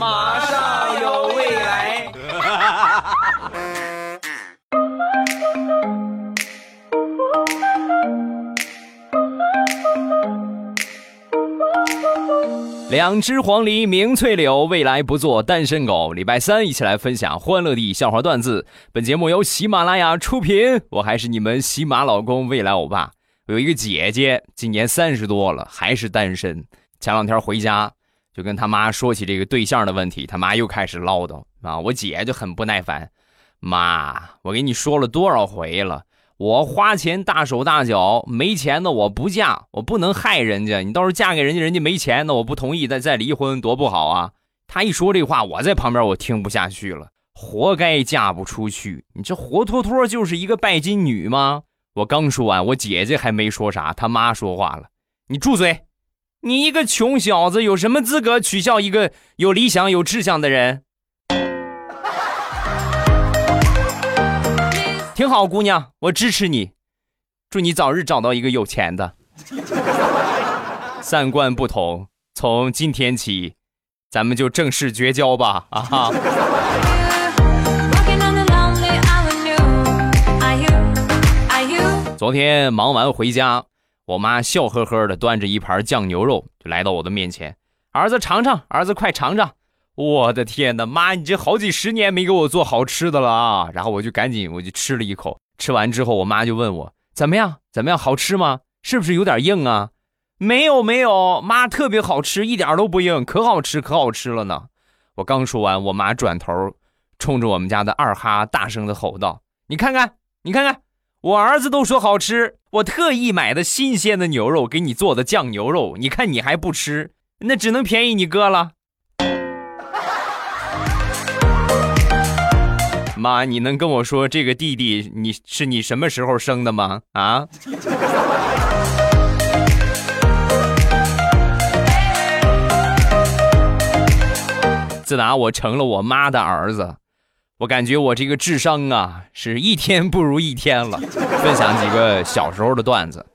马上有未来。两只黄鹂鸣翠柳，未来不做单身狗。礼拜三一起来分享欢乐的笑话段子。本节目由喜马拉雅出品，我还是你们喜马老公未来欧巴。我有一个姐姐，今年三十多了，还是单身。前两天回家，就跟他妈说起这个对象的问题，他妈又开始唠叨啊。我姐就很不耐烦，妈，我给你说了多少回了，我花钱大手大脚，没钱的我不嫁，我不能害人家。你到时候嫁给人家，人家没钱，那我不同意，再再离婚，多不好啊。他一说这话，我在旁边我听不下去了，活该嫁不出去，你这活脱脱就是一个拜金女吗？我刚说完，我姐姐还没说啥，他妈说话了：“你住嘴！你一个穷小子，有什么资格取笑一个有理想、有志向的人？” 挺好，姑娘，我支持你，祝你早日找到一个有钱的。三观不同，从今天起，咱们就正式绝交吧！啊哈。昨天忙完回家，我妈笑呵呵的端着一盘酱牛肉就来到我的面前，儿子尝尝，儿子快尝尝。我的天哪，妈，你这好几十年没给我做好吃的了啊！然后我就赶紧我就吃了一口，吃完之后，我妈就问我怎么样，怎么样，好吃吗？是不是有点硬啊？没有没有，妈特别好吃，一点都不硬，可好吃可好吃了呢。我刚说完，我妈转头冲着我们家的二哈大声的吼道：“你看看，你看看。”我儿子都说好吃，我特意买的新鲜的牛肉给你做的酱牛肉，你看你还不吃，那只能便宜你哥了。妈，你能跟我说这个弟弟你是你什么时候生的吗？啊？自打我成了我妈的儿子。我感觉我这个智商啊，是一天不如一天了。分享几个小时候的段子。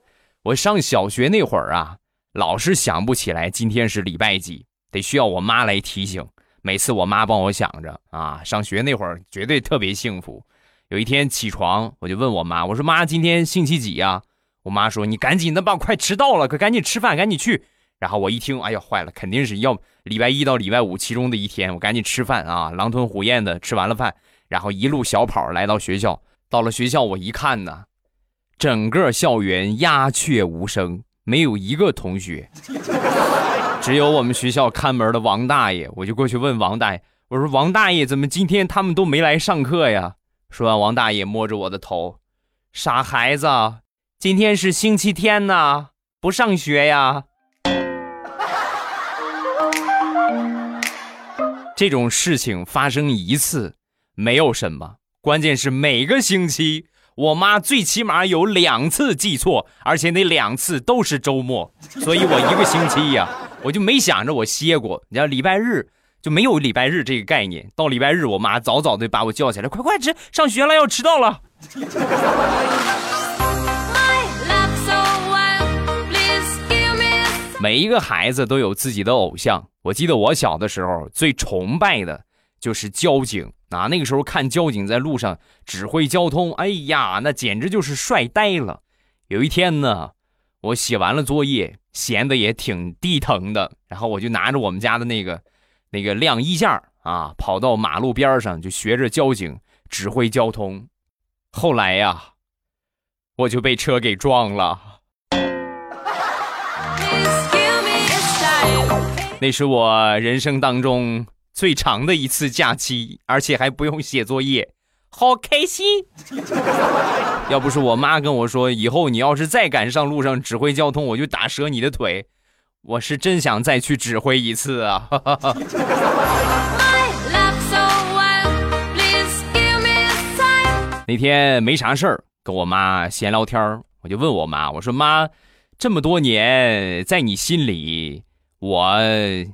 我上小学那会儿啊，老是想不起来今天是礼拜几，得需要我妈来提醒。每次我妈帮我想着啊，上学那会儿绝对特别幸福。有一天起床，我就问我妈，我说妈，今天星期几呀？我妈说你赶紧的吧，快迟到了，可赶紧吃饭，赶紧去。然后我一听，哎呀，坏了，肯定是要礼拜一到礼拜五其中的一天，我赶紧吃饭啊，狼吞虎咽的吃完了饭，然后一路小跑来到学校。到了学校，我一看呢，整个校园鸦雀无声，没有一个同学，只有我们学校看门的王大爷。我就过去问王大爷，我说王大爷，怎么今天他们都没来上课呀？说完，王大爷摸着我的头，傻孩子，今天是星期天呐，不上学呀？这种事情发生一次没有什么，关键是每个星期我妈最起码有两次记错，而且那两次都是周末，所以我一个星期呀，我就没想着我歇过。你要礼拜日就没有礼拜日这个概念，到礼拜日我妈早早的把我叫起来，快快吃，上学了要迟到了。每一个孩子都有自己的偶像。我记得我小的时候最崇拜的就是交警啊！那个时候看交警在路上指挥交通，哎呀，那简直就是帅呆了。有一天呢，我写完了作业，闲的也挺地疼的，然后我就拿着我们家的那个那个晾衣架啊，跑到马路边上就学着交警指挥交通。后来呀，我就被车给撞了。那是我人生当中最长的一次假期，而且还不用写作业，好开心！要不是我妈跟我说，以后你要是再敢上路上指挥交通，我就打折你的腿，我是真想再去指挥一次啊！那天没啥事儿，跟我妈闲聊天我就问我妈，我说妈，这么多年在你心里。我，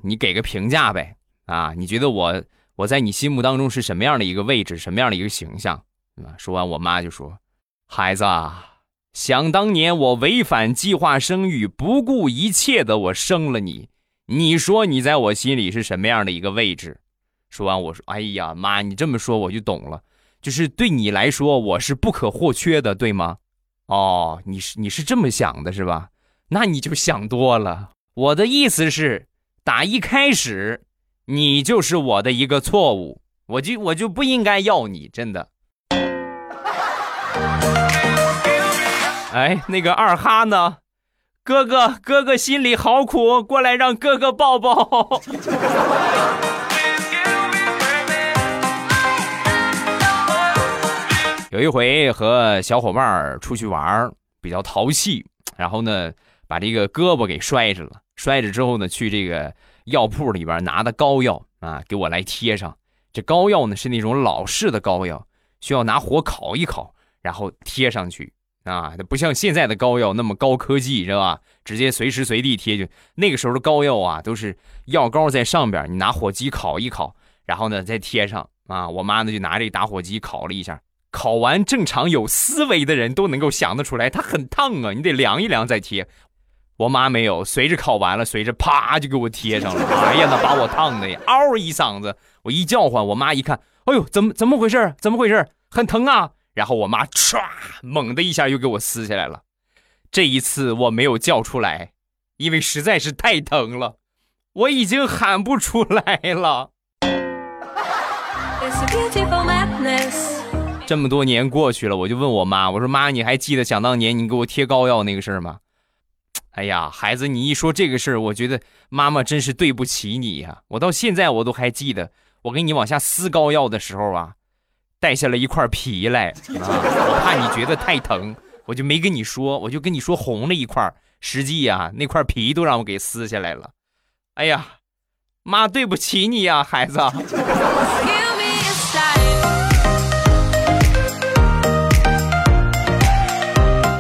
你给个评价呗，啊，你觉得我我在你心目当中是什么样的一个位置，什么样的一个形象？啊，说完，我妈就说：“孩子，啊想当年我违反计划生育，不顾一切的我生了你，你说你在我心里是什么样的一个位置？”说完我说：“哎呀妈，你这么说我就懂了，就是对你来说我是不可或缺的，对吗？哦，你是你是这么想的是吧？那你就想多了。我的意思是，打一开始，你就是我的一个错误，我就我就不应该要你，真的。”哎，那个二哈呢？哥哥，哥哥心里好苦，过来让哥哥抱抱。有一回和小伙伴出去玩，比较淘气，然后呢，把这个胳膊给摔着了。摔着之后呢，去这个药铺里边拿的膏药啊，给我来贴上。这膏药呢是那种老式的膏药，需要拿火烤一烤，然后贴上去。啊，不像现在的膏药那么高科技，是吧？直接随时随地贴就。那个时候的膏药啊，都是药膏在上边，你拿火机烤一烤，然后呢再贴上。啊，我妈呢就拿这打火机烤了一下，烤完正常有思维的人都能够想得出来，它很烫啊，你得凉一凉再贴。我妈没有，随着烤完了，随着啪就给我贴上了。哎呀，那把我烫的呀，嗷一嗓子，我一叫唤，我妈一看，哎呦，怎么怎么回事？怎么回事？很疼啊！然后我妈唰，猛的一下又给我撕下来了。这一次我没有叫出来，因为实在是太疼了，我已经喊不出来了。这么多年过去了，我就问我妈，我说妈，你还记得想当年你给我贴膏药那个事儿吗？哎呀，孩子，你一说这个事儿，我觉得妈妈真是对不起你呀。我到现在我都还记得，我给你往下撕膏药的时候啊。带下了一块皮来啊！我怕你觉得太疼，我就没跟你说，我就跟你说红了一块，实际呀，那块皮都让我给撕下来了。哎呀，妈，对不起你呀，孩子。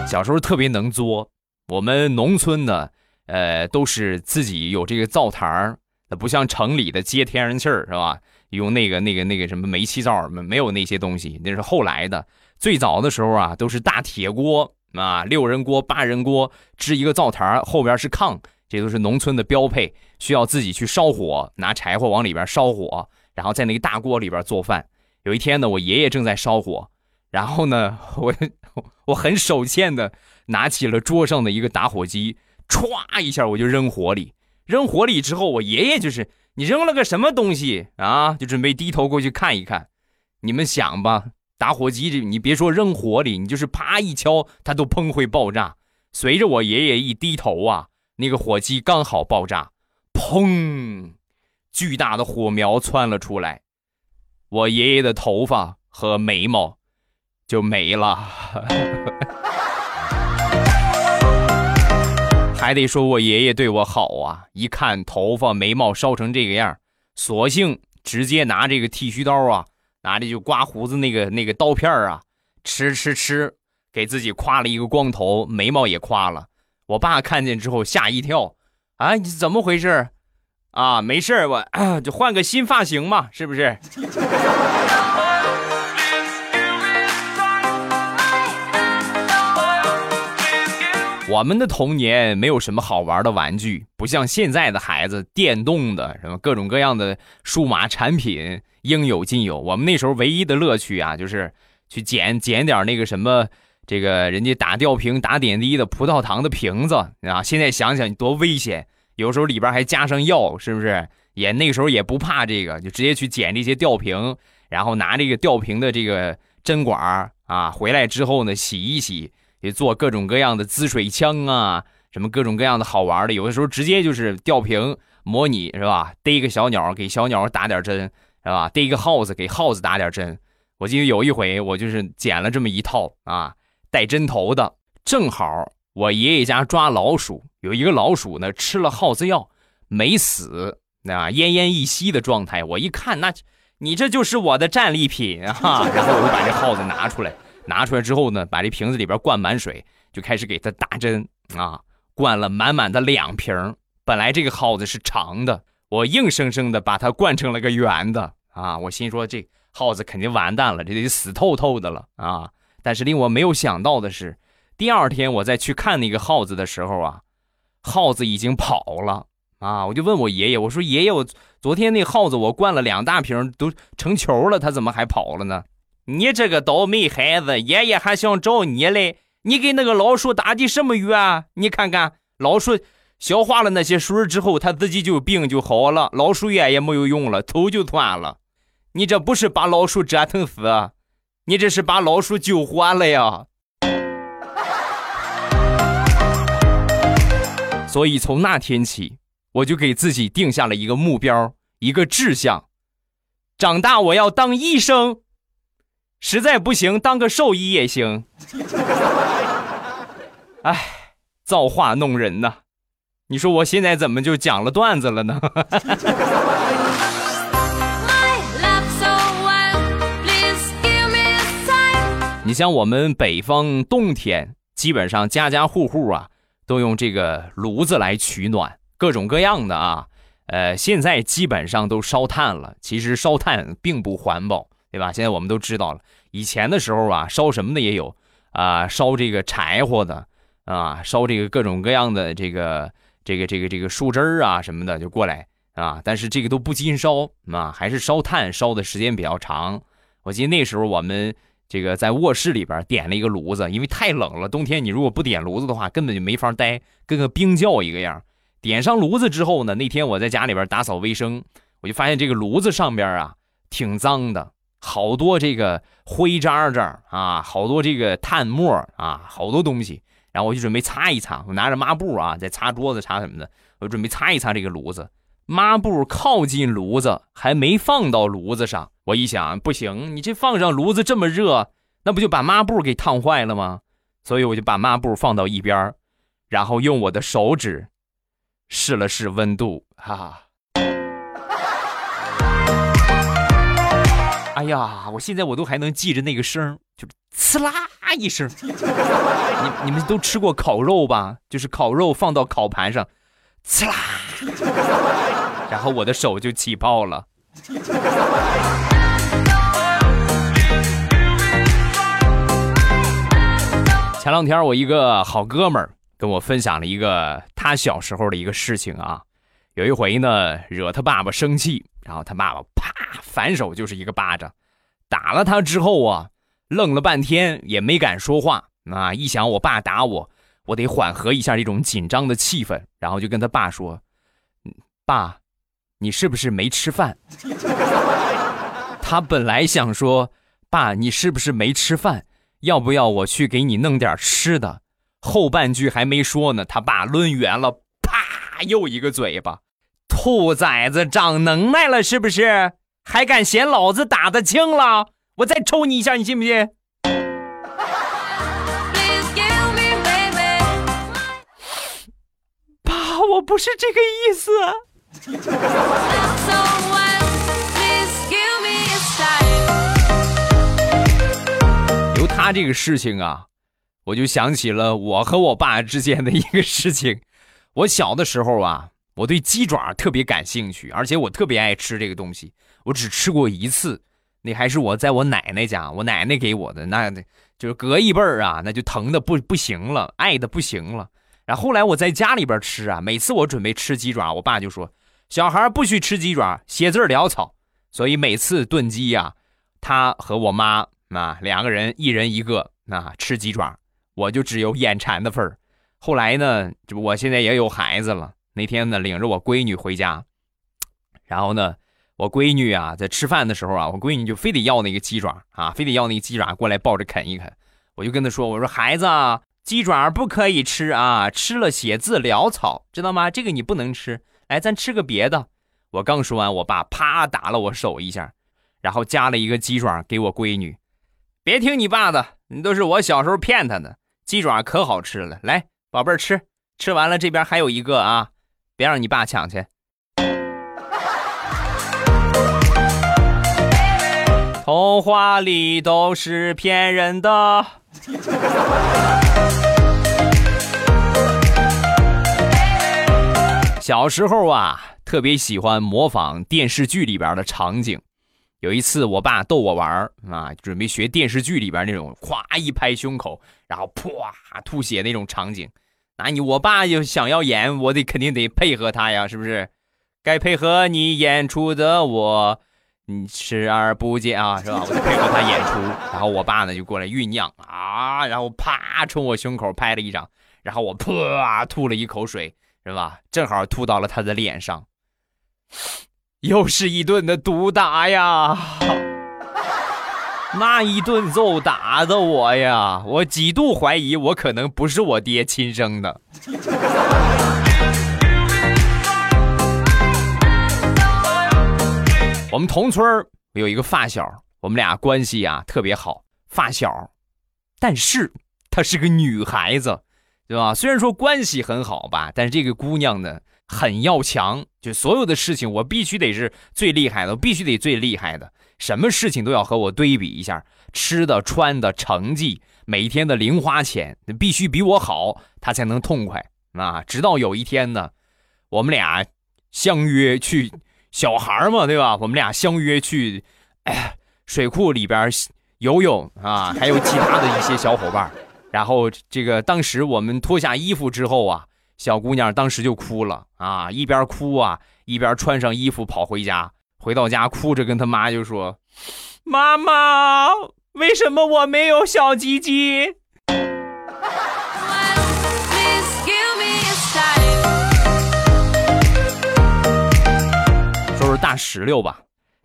小时候特别能作，我们农村呢，呃，都是自己有这个灶台儿，那不像城里的接天然气儿，是吧？用那个那个那个什么煤气灶没没有那些东西，那是后来的。最早的时候啊，都是大铁锅啊，六人锅、八人锅，支一个灶台儿，后边是炕，这都是农村的标配，需要自己去烧火，拿柴火往里边烧火，然后在那个大锅里边做饭。有一天呢，我爷爷正在烧火，然后呢，我我很手欠的拿起了桌上的一个打火机，歘一下我就扔火里，扔火里之后，我爷爷就是。你扔了个什么东西啊？就准备低头过去看一看。你们想吧，打火机这，你别说扔火里，你就是啪一敲，它都砰会爆炸。随着我爷爷一低头啊，那个火机刚好爆炸，砰，巨大的火苗窜了出来，我爷爷的头发和眉毛就没了。还得说我爷爷对我好啊！一看头发眉毛烧成这个样，索性直接拿这个剃须刀啊，拿着就刮胡子那个那个刀片啊，吃吃吃，给自己夸了一个光头，眉毛也夸了。我爸看见之后吓一跳，啊，你怎么回事？啊，没事我 就换个新发型嘛，是不是？我们的童年没有什么好玩的玩具，不像现在的孩子，电动的什么各种各样的数码产品应有尽有。我们那时候唯一的乐趣啊，就是去捡捡点那个什么，这个人家打吊瓶、打点滴的葡萄糖的瓶子啊。现在想想多危险，有时候里边还加上药，是不是？也那时候也不怕这个，就直接去捡这些吊瓶，然后拿这个吊瓶的这个针管啊，回来之后呢，洗一洗。也做各种各样的滋水枪啊，什么各种各样的好玩的，有的时候直接就是吊瓶模拟是吧？逮个小鸟给小鸟打点针是吧？逮一个耗子给耗子打点针。我记得有一回我就是捡了这么一套啊，带针头的，正好我爷爷家抓老鼠，有一个老鼠呢吃了耗子药没死，那奄奄一息的状态。我一看，那你这就是我的战利品啊！然后我就把这耗子拿出来。拿出来之后呢，把这瓶子里边灌满水，就开始给它打针啊，灌了满满的两瓶。本来这个耗子是长的，我硬生生的把它灌成了个圆的啊！我心说这耗子肯定完蛋了，这得死透透的了啊！但是令我没有想到的是，第二天我再去看那个耗子的时候啊，耗子已经跑了啊，我就问我爷爷，我说爷爷，我昨天那耗子我灌了两大瓶，都成球了，它怎么还跑了呢？你这个倒霉孩子，爷爷还想找你嘞！你给那个老鼠打的什么药啊？你看看，老鼠消化了那些水之后，它自己就病就好了，老鼠药也没有用了，头就断了。你这不是把老鼠折腾死，你这是把老鼠救活了呀！所以从那天起，我就给自己定下了一个目标，一个志向：长大我要当医生，实在不行当个兽医也行。哎，造化弄人呐！你说我现在怎么就讲了段子了呢？你像我们北方冬天，基本上家家户户啊。都用这个炉子来取暖，各种各样的啊，呃，现在基本上都烧炭了。其实烧炭并不环保，对吧？现在我们都知道了。以前的时候啊，烧什么的也有啊，烧这个柴火的啊，烧这个各种各样的这个这个这个这个树枝儿啊什么的就过来啊。但是这个都不禁烧啊，还是烧炭烧的时间比较长。我记得那时候我们。这个在卧室里边点了一个炉子，因为太冷了，冬天你如果不点炉子的话，根本就没法待，跟个冰窖一个样。点上炉子之后呢，那天我在家里边打扫卫生，我就发现这个炉子上边啊挺脏的，好多这个灰渣渣啊，好多这个炭末啊，好多东西。然后我就准备擦一擦，我拿着抹布啊，在擦桌子擦什么的，我准备擦一擦这个炉子。抹布靠近炉子，还没放到炉子上。我一想，不行，你这放上炉子这么热，那不就把抹布给烫坏了吗？所以我就把抹布放到一边然后用我的手指试了试温度，哈哈。哎呀，我现在我都还能记着那个声，就是呲啦一声。你你们都吃过烤肉吧？就是烤肉放到烤盘上，呲啦。然后我的手就起泡了。前两天我一个好哥们儿跟我分享了一个他小时候的一个事情啊，有一回呢惹他爸爸生气，然后他爸爸啪反手就是一个巴掌，打了他之后啊，愣了半天也没敢说话啊，一想我爸打我，我得缓和一下这种紧张的气氛，然后就跟他爸说：“爸。”你是不是没吃饭？他本来想说：“爸，你是不是没吃饭？要不要我去给你弄点吃的？”后半句还没说呢，他爸抡圆了，啪，又一个嘴巴。兔崽子长能耐了是不是？还敢嫌老子打得轻了？我再抽你一下，你信不信？爸，我不是这个意思。由他这个事情啊，我就想起了我和我爸之间的一个事情。我小的时候啊，我对鸡爪特别感兴趣，而且我特别爱吃这个东西。我只吃过一次，那还是我在我奶奶家，我奶奶给我的，那就是隔一辈儿啊，那就疼的不不行了，爱的不行了。然后后来我在家里边吃啊，每次我准备吃鸡爪，我爸就说。小孩不许吃鸡爪，写字潦草，所以每次炖鸡呀，他和我妈啊两个人一人一个啊吃鸡爪，我就只有眼馋的份儿。后来呢，这不我现在也有孩子了，那天呢领着我闺女回家，然后呢我闺女啊在吃饭的时候啊，我闺女就非得要那个鸡爪啊，非得要那个鸡爪过来抱着啃一啃。我就跟她说，我说孩子，鸡爪不可以吃啊，吃了写字潦草，知道吗？这个你不能吃。哎，咱吃个别的。我刚说完，我爸啪打了我手一下，然后夹了一个鸡爪给我闺女。别听你爸的，你都是我小时候骗他的。鸡爪可好吃了，来，宝贝儿吃。吃完了，这边还有一个啊，别让你爸抢去。童话里都是骗人的。小时候啊，特别喜欢模仿电视剧里边的场景。有一次，我爸逗我玩啊，准备学电视剧里边那种，咵一拍胸口，然后噗吐血那种场景。那你我爸就想要演，我得肯定得配合他呀，是不是？该配合你演出的我，你视而不见啊，是吧？我得配合他演出。然后我爸呢就过来酝酿啊，然后啪冲我胸口拍了一掌，然后我噗吐了一口水，是吧？正好吐到了他的脸上，又是一顿的毒打呀！那一顿揍打的我呀，我几度怀疑我可能不是我爹亲生的。我们同村有一个发小，我们俩关系啊特别好，发小，但是她是个女孩子，对吧？虽然说关系很好吧，但是这个姑娘呢很要强，就所有的事情我必须得是最厉害的，我必须得最厉害的。什么事情都要和我对比一下，吃的、穿的、成绩，每天的零花钱，必须比我好，他才能痛快啊！直到有一天呢，我们俩相约去小孩嘛，对吧？我们俩相约去水库里边游泳啊，还有其他的一些小伙伴。然后这个当时我们脱下衣服之后啊，小姑娘当时就哭了啊，一边哭啊，一边穿上衣服跑回家。回到家，哭着跟他妈就说：“妈妈，为什么我没有小鸡鸡？”说说大石榴吧，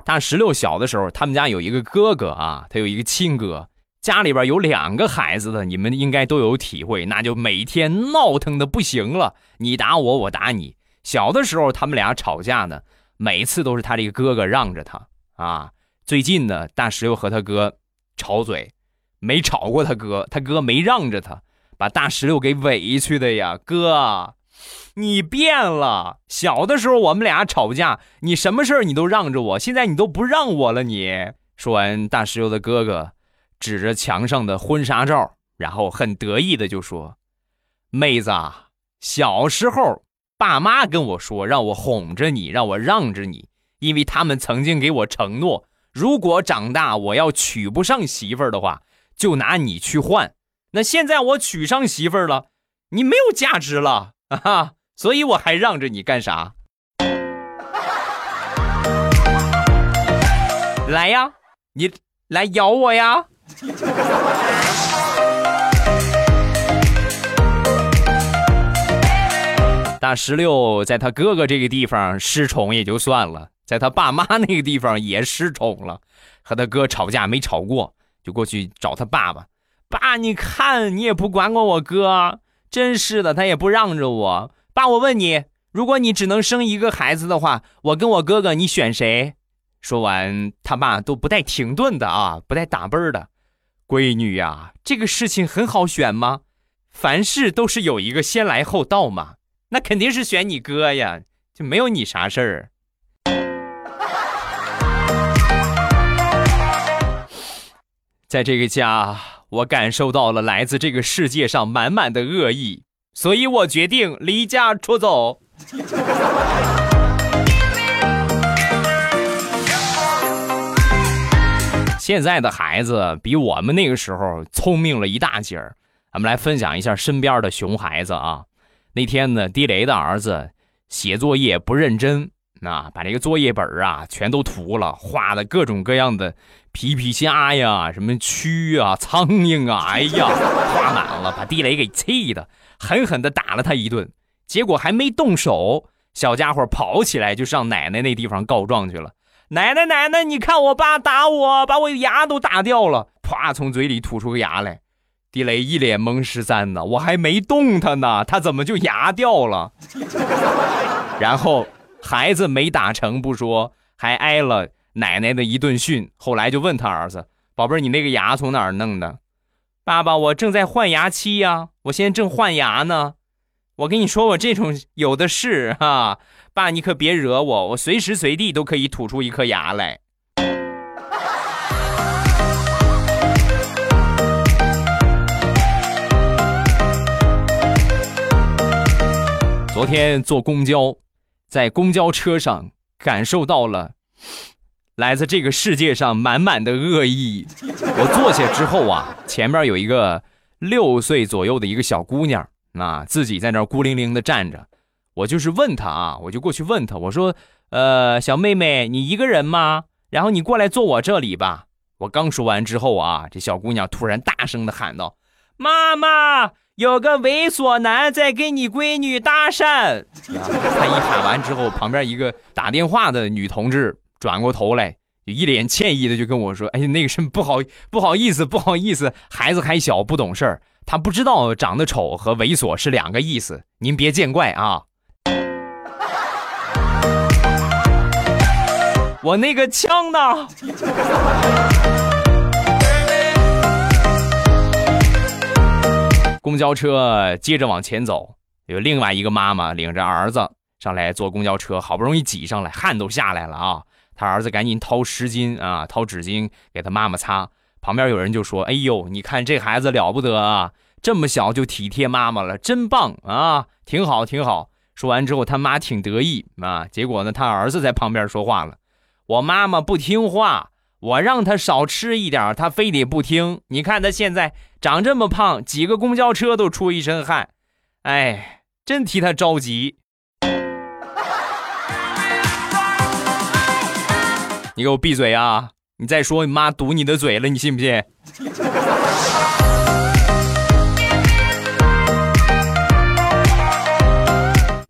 大石榴小的时候，他们家有一个哥哥啊，他有一个亲哥，家里边有两个孩子的，你们应该都有体会，那就每天闹腾的不行了，你打我，我打你。小的时候，他们俩吵架呢。每次都是他这个哥哥让着他啊！最近呢，大石榴和他哥吵嘴，没吵过他哥，他哥没让着他，把大石榴给委屈的呀！哥，你变了！小的时候我们俩吵架，你什么事儿你都让着我，现在你都不让我了。你说完，大石榴的哥哥指着墙上的婚纱照，然后很得意的就说：“妹子，小时候。”爸妈跟我说，让我哄着你，让我让着你，因为他们曾经给我承诺，如果长大我要娶不上媳妇儿的话，就拿你去换。那现在我娶上媳妇儿了，你没有价值了啊！所以我还让着你干啥？来呀，你来咬我呀！大石榴在他哥哥这个地方失宠也就算了，在他爸妈那个地方也失宠了，和他哥吵架没吵过，就过去找他爸爸。爸，你看你也不管管我哥，真是的，他也不让着我。爸，我问你，如果你只能生一个孩子的话，我跟我哥哥，你选谁？说完，他爸都不带停顿的啊，不带打啵的。闺女呀，这个事情很好选吗？凡事都是有一个先来后到嘛。那肯定是选你哥呀，就没有你啥事儿。在这个家，我感受到了来自这个世界上满满的恶意，所以我决定离家出走。现在的孩子比我们那个时候聪明了一大截儿。咱们来分享一下身边的熊孩子啊。那天呢，地雷的儿子写作业不认真，啊，把这个作业本啊全都涂了，画的各种各样的皮皮虾呀、什么蛆啊、苍蝇啊，哎呀，画满了，把地雷给气的，狠狠的打了他一顿。结果还没动手，小家伙跑起来就上奶奶那地方告状去了。奶奶，奶奶，你看我爸打我，把我牙都打掉了，啪，从嘴里吐出个牙来。地雷一脸懵十三呢，我还没动他呢，他怎么就牙掉了？然后孩子没打成不说，还挨了奶奶的一顿训。后来就问他儿子：“宝贝儿，你那个牙从哪儿弄的？”爸爸，我正在换牙期呀，我现在正换牙呢。我跟你说，我这种有的是哈。爸，你可别惹我，我随时随地都可以吐出一颗牙来。昨天坐公交，在公交车上感受到了 来自这个世界上满满的恶意。我坐下之后啊，前面有一个六岁左右的一个小姑娘啊，自己在那儿孤零零的站着。我就是问她啊，我就过去问她，我说：“呃，小妹妹，你一个人吗？然后你过来坐我这里吧。”我刚说完之后啊，这小姑娘突然大声的喊道：“妈妈，有个猥琐男在跟你闺女搭讪。”他一喊完之后，旁边一个打电话的女同志转过头来。一脸歉意的就跟我说：“哎呀，那个什么不好不好意思不好意思，孩子还小不懂事儿，他不知道长得丑和猥琐是两个意思，您别见怪啊。”我那个枪呢？公交车接着往前走，有另外一个妈妈领着儿子上来坐公交车，好不容易挤上来，汗都下来了啊。他儿子赶紧掏湿巾啊，掏纸巾给他妈妈擦。旁边有人就说：“哎呦，你看这孩子了不得啊，这么小就体贴妈妈了，真棒啊，挺好挺好。”说完之后，他妈挺得意啊。结果呢，他儿子在旁边说话了：“我妈妈不听话，我让他少吃一点，他非得不听。你看他现在长这么胖，挤个公交车都出一身汗，哎，真替他着急。”你给我闭嘴啊！你再说，你妈堵你的嘴了，你信不信？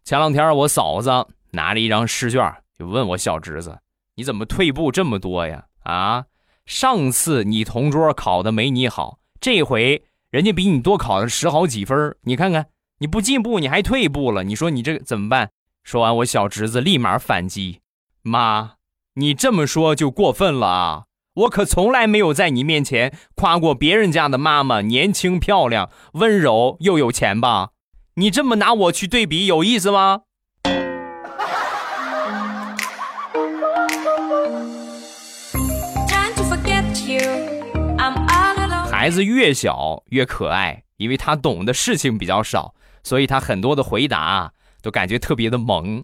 前两天我嫂子拿着一张试卷，就问我小侄子：“你怎么退步这么多呀？啊，上次你同桌考的没你好，这回人家比你多考了十好几分，你看看你不进步，你还退步了，你说你这怎么办？”说完，我小侄子立马反击：“妈。”你这么说就过分了啊！我可从来没有在你面前夸过别人家的妈妈年轻漂亮、温柔又有钱吧？你这么拿我去对比有意思吗？孩子越小越可爱，因为他懂的事情比较少，所以他很多的回答都感觉特别的萌。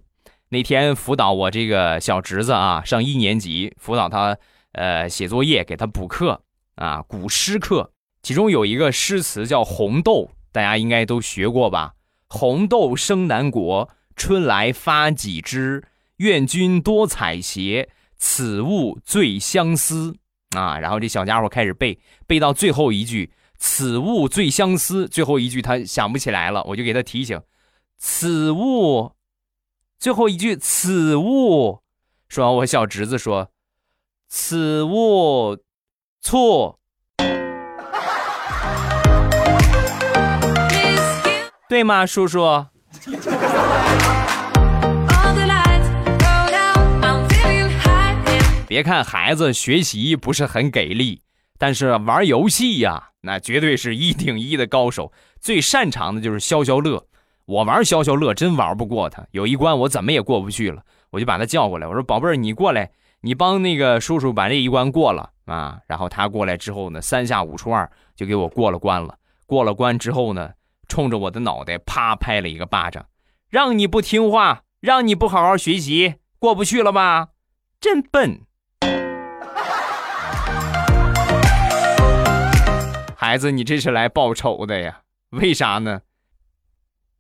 那天辅导我这个小侄子啊，上一年级，辅导他呃写作业，给他补课啊，古诗课，其中有一个诗词叫《红豆》，大家应该都学过吧？红豆生南国，春来发几枝，愿君多采撷，此物最相思啊。然后这小家伙开始背，背到最后一句“此物最相思”，最后一句他想不起来了，我就给他提醒：“此物。”最后一句“此物”，说完，我小侄子说：“此物错，对吗，叔叔？” 别看孩子学习不是很给力，但是玩游戏呀，那绝对是一顶一的高手，最擅长的就是消消乐。我玩消消乐真玩不过他，有一关我怎么也过不去了，我就把他叫过来，我说：“宝贝儿，你过来，你帮那个叔叔把这一关过了啊。”然后他过来之后呢，三下五除二就给我过了关了。过了关之后呢，冲着我的脑袋啪拍了一个巴掌，让你不听话，让你不好好学习，过不去了吧？真笨！孩子，你这是来报仇的呀？为啥呢？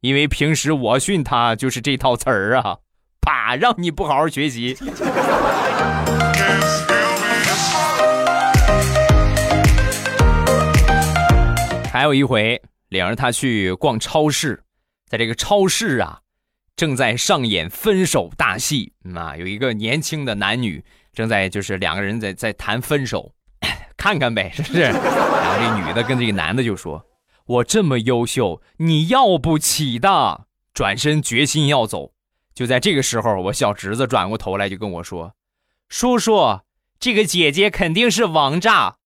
因为平时我训他就是这套词儿啊，啪，让你不好好学习。还有一回，领着他去逛超市，在这个超市啊，正在上演分手大戏啊，有一个年轻的男女正在就是两个人在在谈分手，看看呗，是不是？然后这女的跟这个男的就说。我这么优秀，你要不起的。转身决心要走，就在这个时候，我小侄子转过头来就跟我说：“叔叔，这个姐姐肯定是王炸。”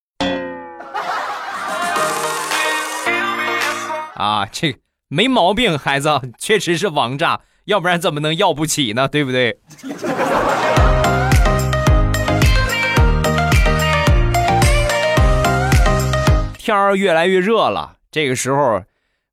啊，这没毛病，孩子确实是王炸，要不然怎么能要不起呢？对不对？天儿越来越热了。这个时候，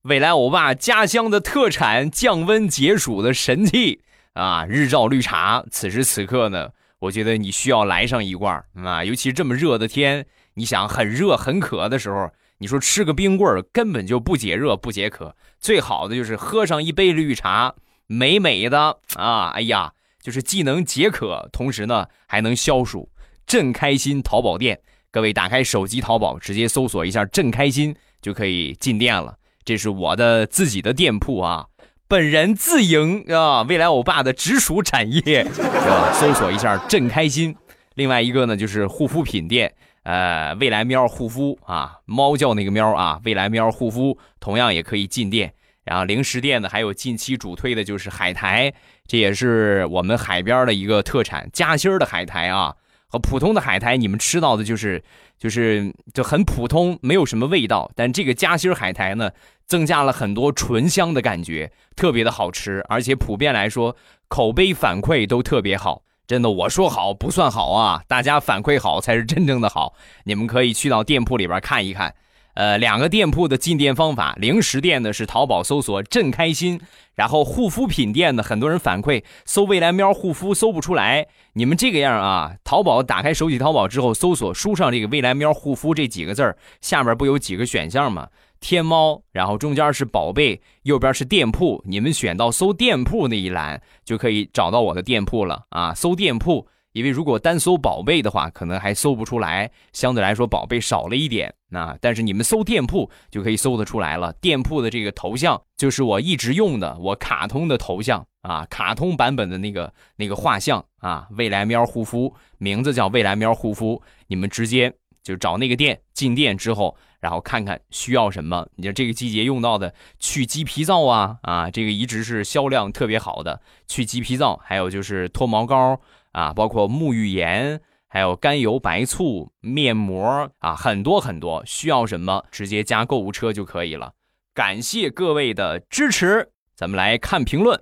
未来欧巴家乡的特产降温解暑的神器啊，日照绿茶。此时此刻呢，我觉得你需要来上一罐啊，尤其这么热的天，你想很热很渴的时候，你说吃个冰棍儿根本就不解热不解渴，最好的就是喝上一杯绿茶，美美的啊！哎呀，就是既能解渴，同时呢还能消暑，朕开心淘宝店。各位打开手机淘宝，直接搜索一下“朕开心”就可以进店了。这是我的自己的店铺啊，本人自营啊，未来欧巴的直属产业，是吧？搜索一下“朕开心”。另外一个呢，就是护肤品店，呃，未来喵护肤啊，猫叫那个喵啊，未来喵护肤同样也可以进店。然后零食店呢，还有近期主推的就是海苔，这也是我们海边的一个特产，夹心儿的海苔啊。和普通的海苔，你们吃到的就是，就是就很普通，没有什么味道。但这个夹心海苔呢，增加了很多醇香的感觉，特别的好吃，而且普遍来说，口碑反馈都特别好。真的，我说好不算好啊，大家反馈好才是真正的好。你们可以去到店铺里边看一看。呃，两个店铺的进店方法，零食店呢是淘宝搜索“朕开心”，然后护肤品店呢，很多人反馈搜“未来喵护肤”搜不出来。你们这个样啊，淘宝打开手机淘宝之后，搜索输上这个“未来喵护肤”这几个字儿，下面不有几个选项吗？天猫，然后中间是宝贝，右边是店铺，你们选到搜店铺那一栏，就可以找到我的店铺了啊，搜店铺。因为如果单搜宝贝的话，可能还搜不出来，相对来说宝贝少了一点。那但是你们搜店铺就可以搜得出来了。店铺的这个头像就是我一直用的，我卡通的头像啊，卡通版本的那个那个画像啊。未来喵护肤，名字叫未来喵护肤。你们直接就找那个店，进店之后，然后看看需要什么。你说这个季节用到的去鸡皮皂啊啊，这个一直是销量特别好的去鸡皮皂，还有就是脱毛膏。啊，包括沐浴盐，还有甘油白醋、面膜啊，很多很多，需要什么直接加购物车就可以了。感谢各位的支持，咱们来看评论。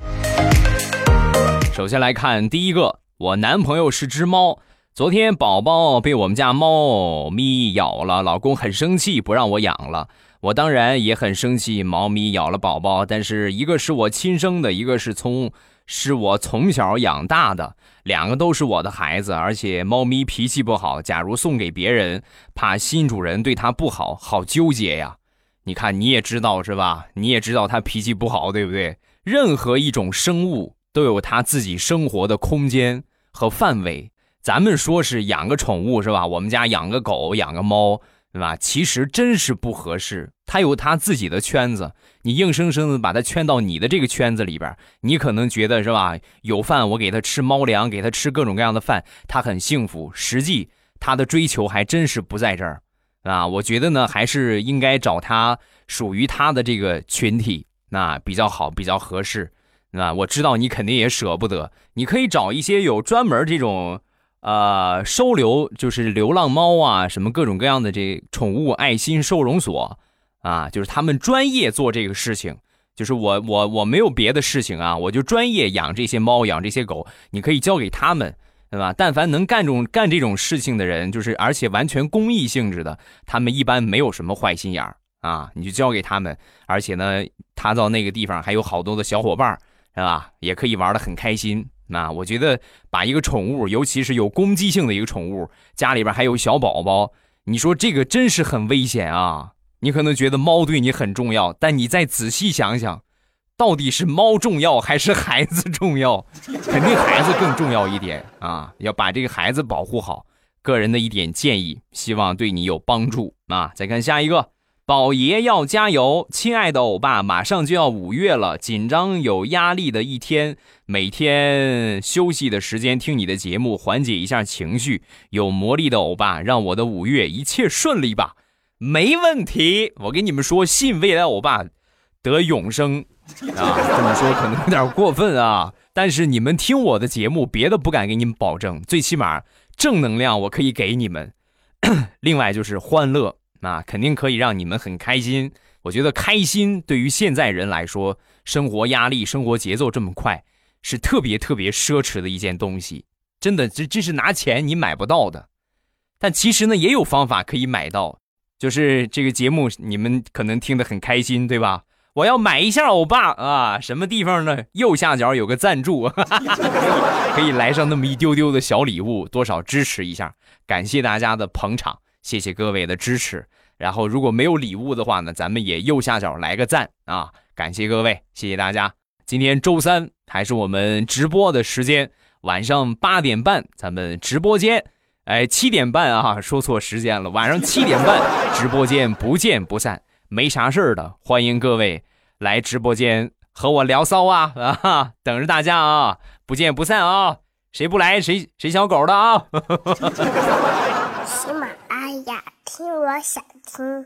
首先来看第一个，我男朋友是只猫，昨天宝宝被我们家猫咪咬了，老公很生气，不让我养了。我当然也很生气，猫咪咬了宝宝，但是一个是我亲生的，一个是从。是我从小养大的，两个都是我的孩子，而且猫咪脾气不好。假如送给别人，怕新主人对它不好，好纠结呀。你看，你也知道是吧？你也知道它脾气不好，对不对？任何一种生物都有它自己生活的空间和范围。咱们说是养个宠物是吧？我们家养个狗，养个猫。对吧？其实真是不合适。他有他自己的圈子，你硬生生的把他圈到你的这个圈子里边，你可能觉得是吧？有饭我给他吃猫粮，给他吃各种各样的饭，他很幸福。实际他的追求还真是不在这儿啊！我觉得呢，还是应该找他属于他的这个群体，那比较好，比较合适。啊，我知道你肯定也舍不得，你可以找一些有专门这种。呃，收留就是流浪猫啊，什么各种各样的这宠物爱心收容所啊，就是他们专业做这个事情。就是我我我没有别的事情啊，我就专业养这些猫，养这些狗，你可以交给他们，对吧？但凡能干这种干这种事情的人，就是而且完全公益性质的，他们一般没有什么坏心眼儿啊，你就交给他们。而且呢，他到那个地方还有好多的小伙伴，是吧？也可以玩的很开心。那我觉得把一个宠物，尤其是有攻击性的一个宠物，家里边还有小宝宝，你说这个真是很危险啊！你可能觉得猫对你很重要，但你再仔细想想，到底是猫重要还是孩子重要？肯定孩子更重要一点啊！要把这个孩子保护好。个人的一点建议，希望对你有帮助啊！再看下一个。宝爷要加油，亲爱的欧巴，马上就要五月了，紧张有压力的一天，每天休息的时间听你的节目，缓解一下情绪。有魔力的欧巴，让我的五月一切顺利吧。没问题，我跟你们说，信未来欧巴得永生啊！这么说可能有点过分啊，但是你们听我的节目，别的不敢给你们保证，最起码正能量我可以给你们。另外就是欢乐。那肯定可以让你们很开心。我觉得开心对于现在人来说，生活压力、生活节奏这么快，是特别特别奢侈的一件东西。真的，这这是拿钱你买不到的。但其实呢，也有方法可以买到。就是这个节目，你们可能听得很开心，对吧？我要买一下欧巴啊！什么地方呢？右下角有个赞助，可以来上那么一丢丢的小礼物，多少支持一下。感谢大家的捧场。谢谢各位的支持，然后如果没有礼物的话呢，咱们也右下角来个赞啊！感谢各位，谢谢大家。今天周三还是我们直播的时间，晚上八点半咱们直播间，哎，七点半啊，说错时间了，晚上七点半直播间不见不散。没啥事儿的，欢迎各位来直播间和我聊骚啊啊！等着大家啊，不见不散啊！谁不来谁谁小狗的啊！喜马拉雅，听我想听。